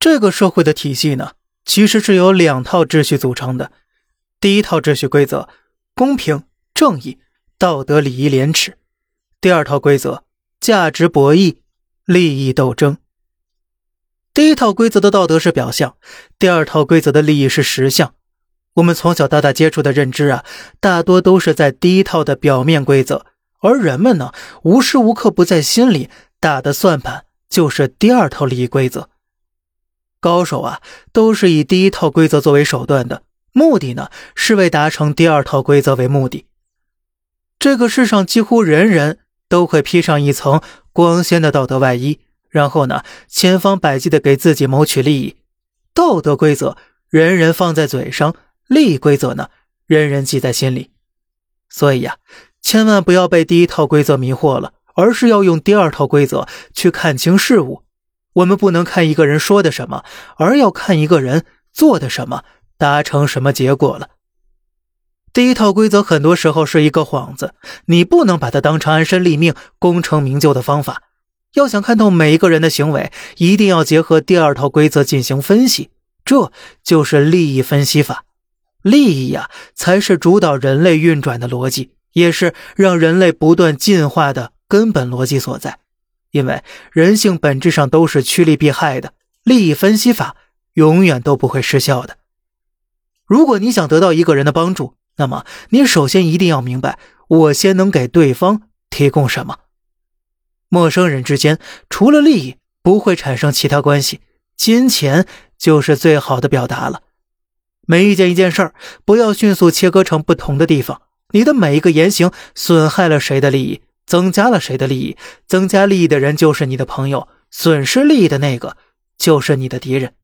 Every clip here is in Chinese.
这个社会的体系呢，其实是由两套秩序组成的。第一套秩序规则：公平、正义、道德、礼仪、廉耻；第二套规则：价值博弈、利益斗争。第一套规则的道德是表象，第二套规则的利益是实相。我们从小到大接触的认知啊，大多都是在第一套的表面规则，而人们呢，无时无刻不在心里打的算盘就是第二套利益规则。高手啊，都是以第一套规则作为手段的，目的呢，是为达成第二套规则为目的。这个世上几乎人人都会披上一层光鲜的道德外衣，然后呢，千方百计的给自己谋取利益。道德规则人人放在嘴上，利益规则呢，人人记在心里。所以呀，千万不要被第一套规则迷惑了，而是要用第二套规则去看清事物。我们不能看一个人说的什么，而要看一个人做的什么，达成什么结果了。第一套规则很多时候是一个幌子，你不能把它当成安身立命、功成名就的方法。要想看透每一个人的行为，一定要结合第二套规则进行分析，这就是利益分析法。利益呀，才是主导人类运转的逻辑，也是让人类不断进化的根本逻辑所在。因为人性本质上都是趋利避害的，利益分析法永远都不会失效的。如果你想得到一个人的帮助，那么你首先一定要明白，我先能给对方提供什么。陌生人之间除了利益，不会产生其他关系，金钱就是最好的表达了。每遇见一件事儿，不要迅速切割成不同的地方，你的每一个言行损害了谁的利益？增加了谁的利益？增加利益的人就是你的朋友，损失利益的那个就是你的敌人。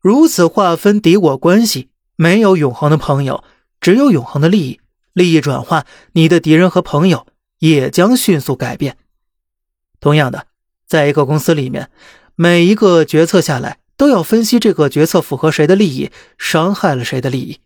如此划分敌我关系，没有永恒的朋友，只有永恒的利益。利益转换，你的敌人和朋友也将迅速改变。同样的，在一个公司里面，每一个决策下来，都要分析这个决策符合谁的利益，伤害了谁的利益。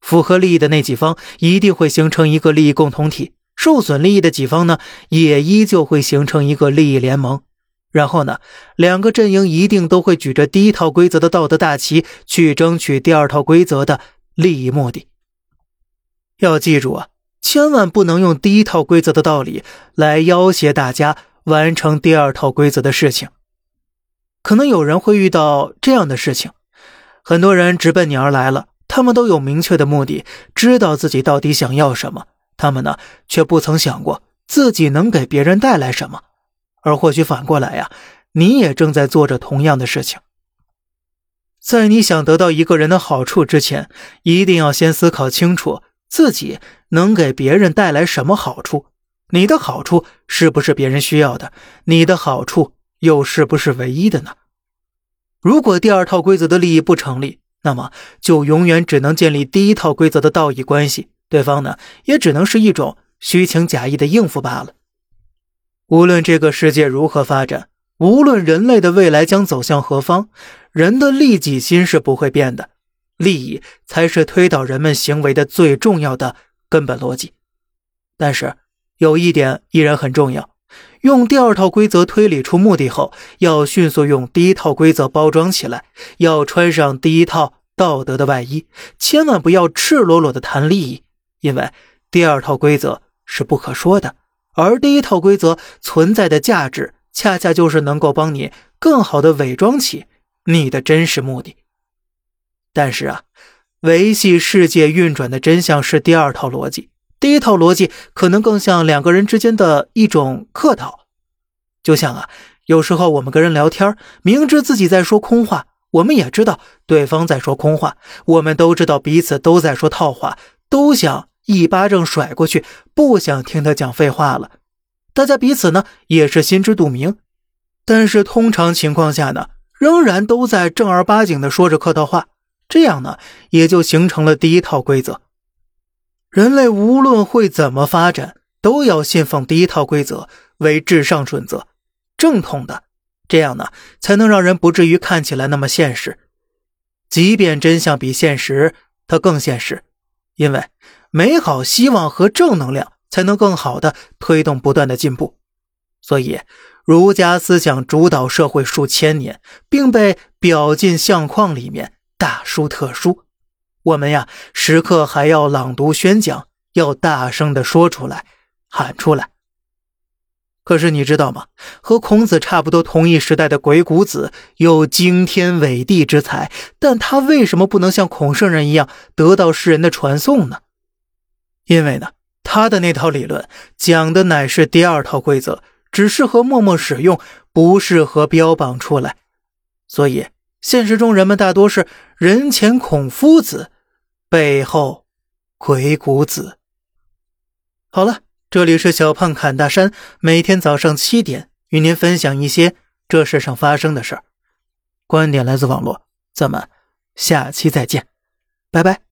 符合利益的那几方一定会形成一个利益共同体。受损利益的几方呢，也依旧会形成一个利益联盟，然后呢，两个阵营一定都会举着第一套规则的道德大旗去争取第二套规则的利益目的。要记住啊，千万不能用第一套规则的道理来要挟大家完成第二套规则的事情。可能有人会遇到这样的事情，很多人直奔你而来了，他们都有明确的目的，知道自己到底想要什么。他们呢，却不曾想过自己能给别人带来什么，而或许反过来呀，你也正在做着同样的事情。在你想得到一个人的好处之前，一定要先思考清楚自己能给别人带来什么好处。你的好处是不是别人需要的？你的好处又是不是唯一的呢？如果第二套规则的利益不成立，那么就永远只能建立第一套规则的道义关系。对方呢，也只能是一种虚情假意的应付罢了。无论这个世界如何发展，无论人类的未来将走向何方，人的利己心是不会变的，利益才是推导人们行为的最重要的根本逻辑。但是有一点依然很重要：用第二套规则推理出目的后，要迅速用第一套规则包装起来，要穿上第一套道德的外衣，千万不要赤裸裸的谈利益。因为第二套规则是不可说的，而第一套规则存在的价值，恰恰就是能够帮你更好的伪装起你的真实目的。但是啊，维系世界运转的真相是第二套逻辑，第一套逻辑可能更像两个人之间的一种客套。就像啊，有时候我们跟人聊天，明知自己在说空话，我们也知道对方在说空话，我们都知道彼此都在说套话。都想一巴掌甩过去，不想听他讲废话了。大家彼此呢也是心知肚明，但是通常情况下呢，仍然都在正儿八经的说着客套话。这样呢，也就形成了第一套规则：人类无论会怎么发展，都要信奉第一套规则为至上准则，正统的。这样呢，才能让人不至于看起来那么现实。即便真相比现实，它更现实。因为美好希望和正能量才能更好的推动不断的进步，所以儒家思想主导社会数千年，并被表进相框里面大书特书。我们呀，时刻还要朗读宣讲，要大声的说出来，喊出来。可是你知道吗？和孔子差不多同一时代的鬼谷子有惊天伟地之才，但他为什么不能像孔圣人一样得到世人的传颂呢？因为呢，他的那套理论讲的乃是第二套规则。只适合默默使用，不适合标榜出来。所以，现实中人们大多是人前孔夫子，背后鬼谷子。好了，这里是小胖侃大山，每天早上七点与您分享一些这世上发生的事儿。观点来自网络，咱们下期再见，拜拜。